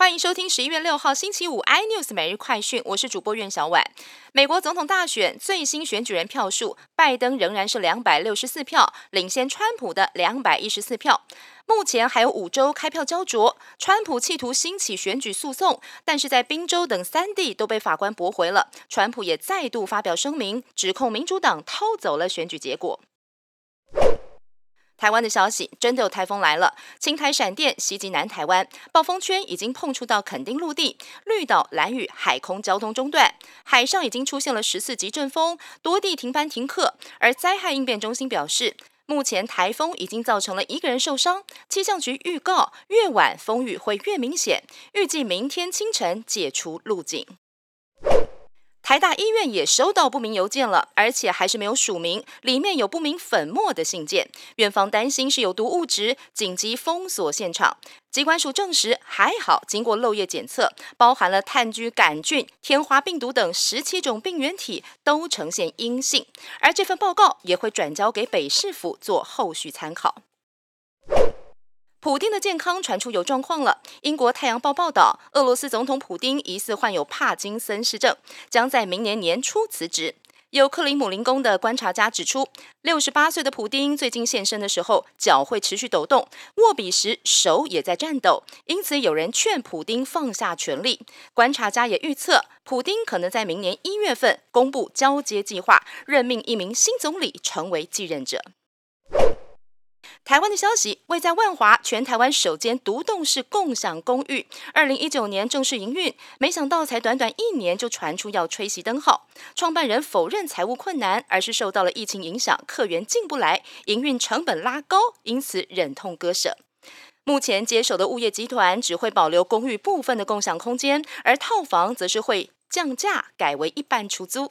欢迎收听十一月六号星期五 iNews 每日快讯，我是主播苑小婉。美国总统大选最新选举人票数，拜登仍然是两百六十四票，领先川普的两百一十四票。目前还有五州开票焦灼，川普企图兴起选举诉讼，但是在宾州等三地都被法官驳回了。川普也再度发表声明，指控民主党偷走了选举结果。台湾的消息，真的有台风来了，青台闪电袭击南台湾，暴风圈已经碰触到垦丁陆地，绿岛、蓝屿海空交通中断，海上已经出现了十四级阵风，多地停班停课。而灾害应变中心表示，目前台风已经造成了一个人受伤，气象局预告越晚风雨会越明显，预计明天清晨解除路径。台大医院也收到不明邮件了，而且还是没有署名，里面有不明粉末的信件。院方担心是有毒物质，紧急封锁现场。机关署证实，还好，经过漏液检测，包含了炭疽杆菌、天花病毒等十七种病原体都呈现阴性，而这份报告也会转交给北市府做后续参考。普丁的健康传出有状况了。英国《太阳报》报道，俄罗斯总统普丁疑似患有帕金森氏症，将在明年年初辞职。有克林姆林宫的观察家指出，六十八岁的普丁最近现身的时候，脚会持续抖动，握笔时手也在颤抖，因此有人劝普丁放下权力。观察家也预测，普丁可能在明年一月份公布交接计划，任命一名新总理成为继任者。台湾的消息，位在万华，全台湾首间独栋式共享公寓，二零一九年正式营运，没想到才短短一年就传出要吹熄灯号。创办人否认财务困难，而是受到了疫情影响，客源进不来，营运成本拉高，因此忍痛割舍。目前接手的物业集团只会保留公寓部分的共享空间，而套房则是会降价，改为一半出租。